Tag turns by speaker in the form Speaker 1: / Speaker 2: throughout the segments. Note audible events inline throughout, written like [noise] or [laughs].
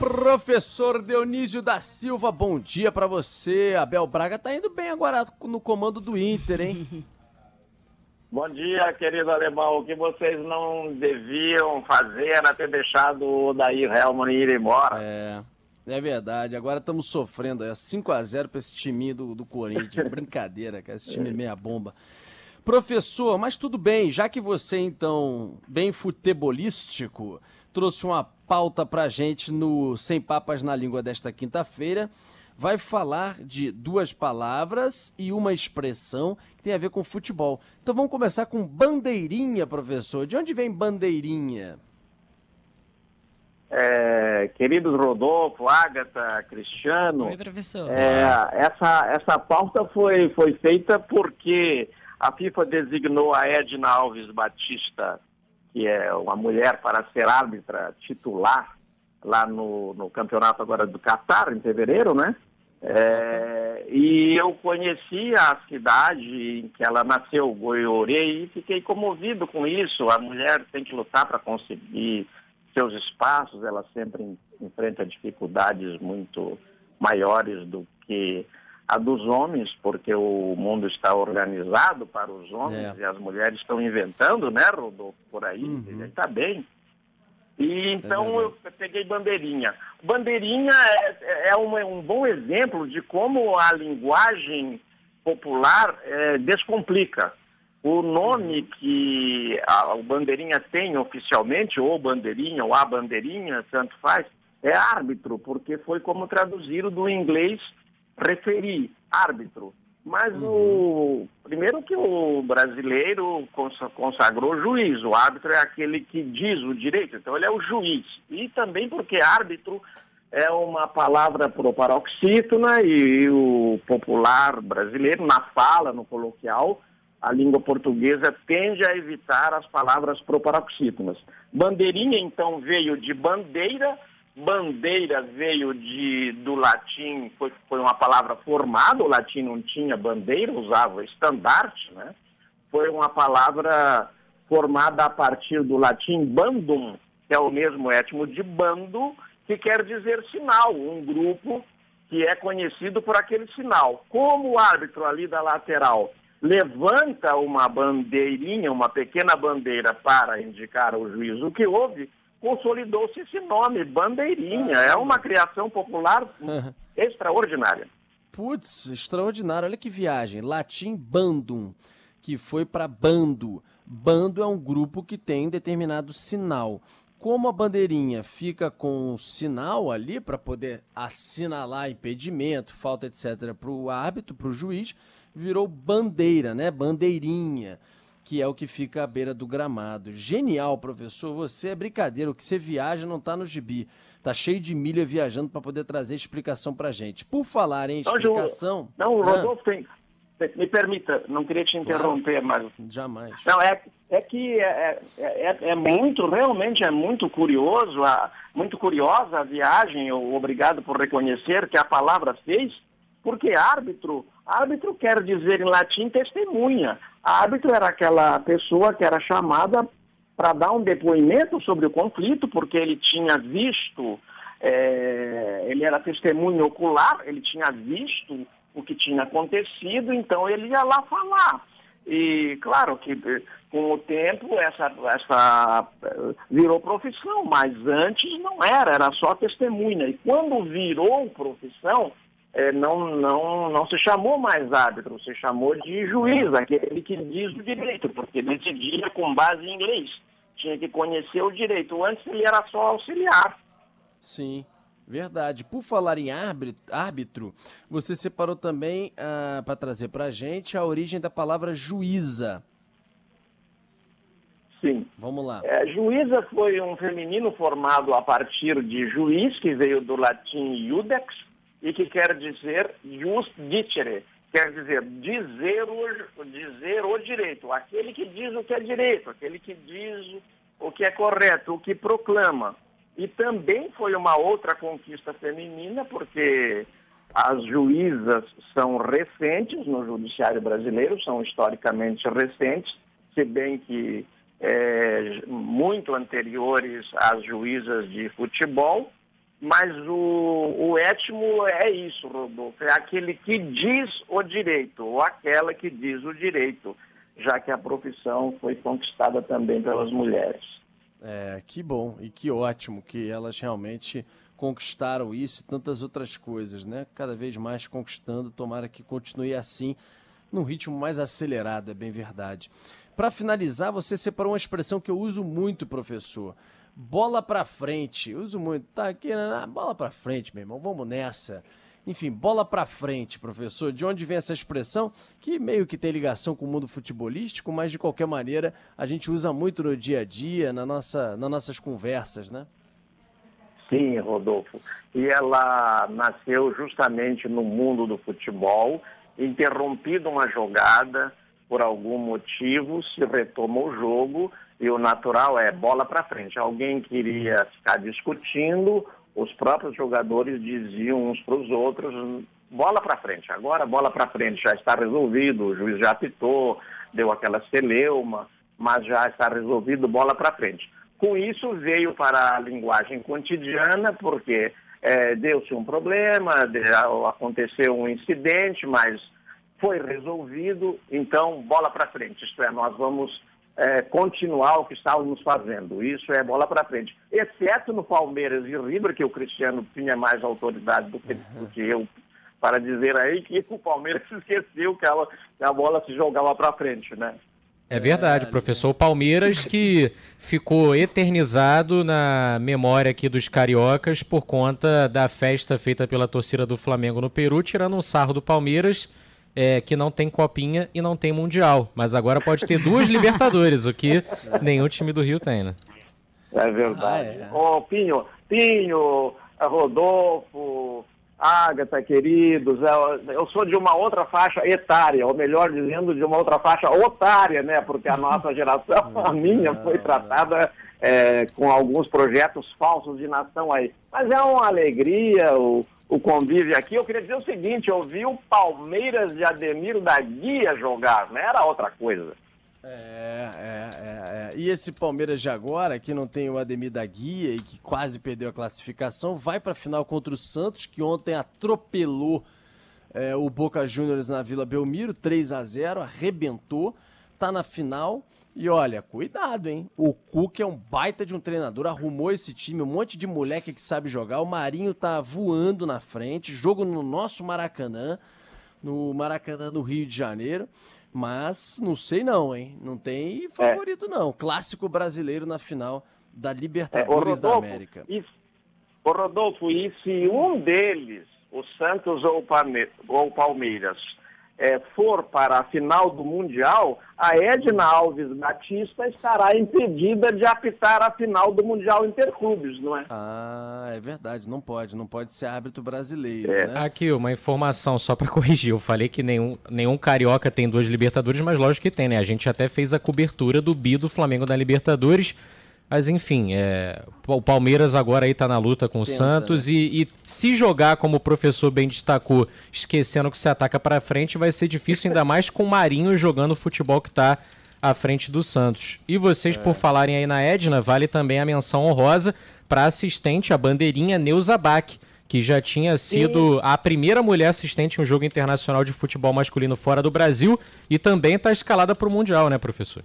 Speaker 1: Professor Dionísio da Silva, bom dia para você. Abel Braga tá indo bem agora no comando do Inter, hein? [laughs]
Speaker 2: Bom dia, querido alemão. O que vocês não deviam fazer era ter deixado o Daí Helman ir embora.
Speaker 1: É, é verdade. Agora estamos sofrendo. É 5x0 para esse time do, do Corinthians. [laughs] Brincadeira, cara. Esse time é meia bomba. Professor, mas tudo bem, já que você, então, bem futebolístico, trouxe uma pauta pra gente no Sem Papas na Língua desta quinta-feira vai falar de duas palavras e uma expressão que tem a ver com futebol. Então vamos começar com bandeirinha, professor. De onde vem bandeirinha?
Speaker 2: É, queridos Rodolfo, Agatha, Cristiano.
Speaker 3: Oi, professor.
Speaker 2: É, essa, essa pauta foi, foi feita porque a FIFA designou a Edna Alves Batista, que é uma mulher, para ser árbitra titular lá no, no campeonato agora do Catar, em fevereiro, né? É, e eu conheci a cidade em que ela nasceu, Goiorê, e fiquei comovido com isso. A mulher tem que lutar para conseguir seus espaços, ela sempre enfrenta dificuldades muito maiores do que a dos homens, porque o mundo está organizado para os homens é. e as mulheres estão inventando, né, Rodolfo, por aí, uhum. está bem. E então eu peguei bandeirinha. Bandeirinha é, é um, um, bom exemplo de como a linguagem popular é, descomplica. O nome que a, o bandeirinha tem oficialmente, ou bandeirinha, ou a bandeirinha, tanto faz, é árbitro, porque foi como traduzido do inglês referir, árbitro. Mas uhum. o primeiro que o brasileiro consagrou juiz, o árbitro é aquele que diz o direito, então ele é o juiz. E também porque árbitro é uma palavra proparoxítona e o popular brasileiro, na fala, no coloquial, a língua portuguesa tende a evitar as palavras proparoxítonas. Bandeirinha, então, veio de bandeira Bandeira veio de, do latim, foi, foi uma palavra formada, o latim não tinha bandeira, usava estandarte, né? Foi uma palavra formada a partir do latim bandum, que é o mesmo étimo de bando, que quer dizer sinal, um grupo que é conhecido por aquele sinal. Como o árbitro ali da lateral levanta uma bandeirinha, uma pequena bandeira para indicar ao juiz o que houve, consolidou-se esse nome, Bandeirinha. É uma criação popular [laughs] extraordinária.
Speaker 1: Putz, extraordinário. Olha que viagem. Latim bandum, que foi para bando. Bando é um grupo que tem determinado sinal. Como a bandeirinha fica com o sinal ali para poder assinalar impedimento, falta, etc., para o árbitro, para o juiz, virou bandeira, né? Bandeirinha que é o que fica à beira do gramado. Genial, professor. Você é brincadeira. O que você viaja não está no gibi. Tá cheio de milha viajando para poder trazer explicação para gente. Por falar em explicação.
Speaker 2: Não, não Rodolfo, tem, me permita, não queria te interromper, claro.
Speaker 1: mas. Jamais.
Speaker 2: Não, é, é que é, é, é, é muito, realmente é muito curioso, a, muito curiosa a viagem. Obrigado por reconhecer que a palavra fez, porque árbitro, árbitro quer dizer em latim testemunha. Árbitro era aquela pessoa que era chamada para dar um depoimento sobre o conflito, porque ele tinha visto, é, ele era testemunho ocular, ele tinha visto o que tinha acontecido, então ele ia lá falar. E claro que com o tempo essa, essa virou profissão, mas antes não era, era só testemunha. E quando virou profissão, é, não, não, não se chamou mais árbitro, se chamou de juiz, aquele que diz o direito, porque decidia com base em inglês. Tinha que conhecer o direito. Antes ele era só auxiliar.
Speaker 1: Sim. Verdade. Por falar em árbitro, você separou também ah, para trazer para a gente a origem da palavra juíza.
Speaker 2: Sim.
Speaker 1: Vamos lá.
Speaker 2: É, juíza foi um feminino formado a partir de juiz, que veio do latim iudex, e que quer dizer just dicere, quer dizer dizer o, dizer o direito, aquele que diz o que é direito, aquele que diz o que é correto, o que proclama. E também foi uma outra conquista feminina, porque as juízas são recentes no judiciário brasileiro, são historicamente recentes, se bem que é, muito anteriores às juízas de futebol, mas o, o étimo é isso, Rodolfo, é aquele que diz o direito, ou aquela que diz o direito, já que a profissão foi conquistada também pelas mulheres.
Speaker 1: É, que bom e que ótimo que elas realmente conquistaram isso e tantas outras coisas, né? Cada vez mais conquistando, tomara que continue assim, num ritmo mais acelerado, é bem verdade. Para finalizar, você separou uma expressão que eu uso muito, professor bola para frente. Uso muito. Tá aqui, né? bola para frente, meu irmão. Vamos nessa. Enfim, bola para frente, professor. De onde vem essa expressão que meio que tem ligação com o mundo futebolístico, mas de qualquer maneira a gente usa muito no dia a dia, na nossa, nas nossas conversas, né?
Speaker 2: Sim, Rodolfo. E ela nasceu justamente no mundo do futebol, interrompida uma jogada por algum motivo, se retoma o jogo e o natural é bola para frente. Alguém queria ficar discutindo, os próprios jogadores diziam uns para os outros, bola para frente. Agora bola para frente, já está resolvido, o juiz já apitou, deu aquela celeuma, mas já está resolvido, bola para frente. Com isso veio para a linguagem cotidiana, porque é, deu-se um problema, aconteceu um incidente, mas foi resolvido, então bola para frente. Isto é, nós vamos é, continuar o que estávamos fazendo. Isso é bola para frente. Exceto no Palmeiras e River, que o Cristiano tinha mais autoridade do que, do que eu para dizer aí que o Palmeiras [laughs] esqueceu que, ela, que a bola se jogava para frente, né?
Speaker 3: É verdade, professor. O Palmeiras [laughs] que ficou eternizado na memória aqui dos cariocas por conta da festa feita pela torcida do Flamengo no Peru, tirando um sarro do Palmeiras é, que não tem copinha e não tem mundial. Mas agora pode ter duas [laughs] Libertadores, o que nenhum time do Rio tem, né?
Speaker 2: É verdade. Ah, é. Ô, Pinho, Pinho, Rodolfo, Agatha, queridos, eu sou de uma outra faixa etária, ou melhor dizendo, de uma outra faixa otária, né? Porque a nossa [laughs] geração, a minha, foi tratada é, com alguns projetos falsos de nação aí. Mas é uma alegria, o, o convívio aqui, eu queria dizer o seguinte, eu vi o Palmeiras de Ademir da Guia jogar, não era outra coisa.
Speaker 1: É, é, é, é. E esse Palmeiras de agora, que não tem o Ademir da Guia e que quase perdeu a classificação, vai para a final contra o Santos, que ontem atropelou é, o Boca Juniors na Vila Belmiro, 3 a 0 arrebentou, tá na final. E olha, cuidado, hein? O Cook é um baita de um treinador, arrumou esse time, um monte de moleque que sabe jogar. O Marinho tá voando na frente, jogo no nosso Maracanã, no Maracanã do Rio de Janeiro. Mas não sei não, hein? Não tem favorito é. não. Clássico brasileiro na final da Libertadores é, Rodolfo, da América.
Speaker 2: E, o Rodolfo, e se um deles, o Santos ou o Palmeiras, é, for para a final do Mundial, a Edna Alves Batista estará impedida de apitar a final do Mundial Interclubes, não é?
Speaker 1: Ah, é verdade, não pode, não pode ser árbitro brasileiro,
Speaker 3: é.
Speaker 1: né?
Speaker 3: Aqui, uma informação só para corrigir, eu falei que nenhum, nenhum carioca tem duas Libertadores, mas lógico que tem, né? A gente até fez a cobertura do bi do Flamengo da Libertadores, mas enfim, é, o Palmeiras agora aí tá na luta com o Tenta, Santos né? e, e, se jogar, como o professor bem destacou, esquecendo que se ataca para frente, vai ser difícil, ainda mais com o Marinho jogando o futebol que tá à frente do Santos. E vocês, é. por falarem aí na Edna, vale também a menção honrosa para assistente, a bandeirinha Neuza Bach, que já tinha sido Sim. a primeira mulher assistente em um jogo internacional de futebol masculino fora do Brasil e também está escalada para o Mundial, né, professor?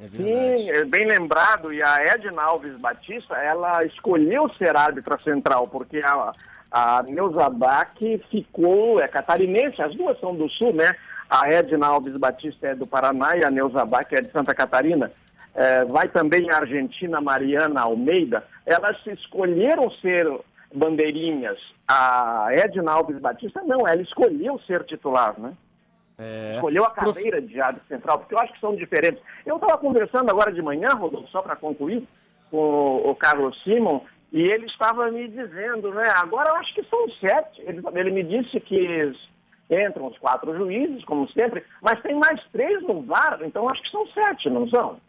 Speaker 2: É Sim, é bem lembrado, e a Edna Alves Batista, ela escolheu ser árbitra central, porque a, a Neuza Bach ficou, é catarinense, as duas são do sul, né? A Edna Alves Batista é do Paraná e a Neuza Bach é de Santa Catarina. É, vai também a Argentina Mariana Almeida. Elas escolheram ser bandeirinhas. A Edna Alves Batista, não, ela escolheu ser titular, né? É... Escolheu a carreira Prof... de árbitro central, porque eu acho que são diferentes. Eu estava conversando agora de manhã, Rodolfo, só para concluir, com o Carlos Simon, e ele estava me dizendo, né, agora eu acho que são sete. Ele, ele me disse que entram os quatro juízes, como sempre, mas tem mais três no VAR, então acho que são sete, não são?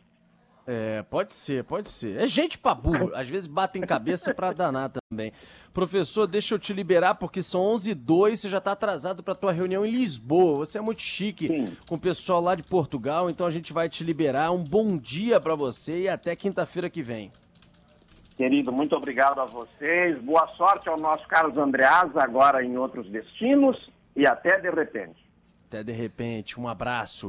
Speaker 1: É, pode ser, pode ser. É gente pra burro. Às vezes batem cabeça pra danar também. Professor, deixa eu te liberar porque são 11 h 02 você já tá atrasado pra tua reunião em Lisboa. Você é muito chique Sim. com o pessoal lá de Portugal, então a gente vai te liberar. Um bom dia para você e até quinta-feira que vem.
Speaker 2: Querido, muito obrigado a vocês. Boa sorte ao nosso Carlos Andreas, agora em outros destinos. E até de repente.
Speaker 1: Até de repente. Um abraço.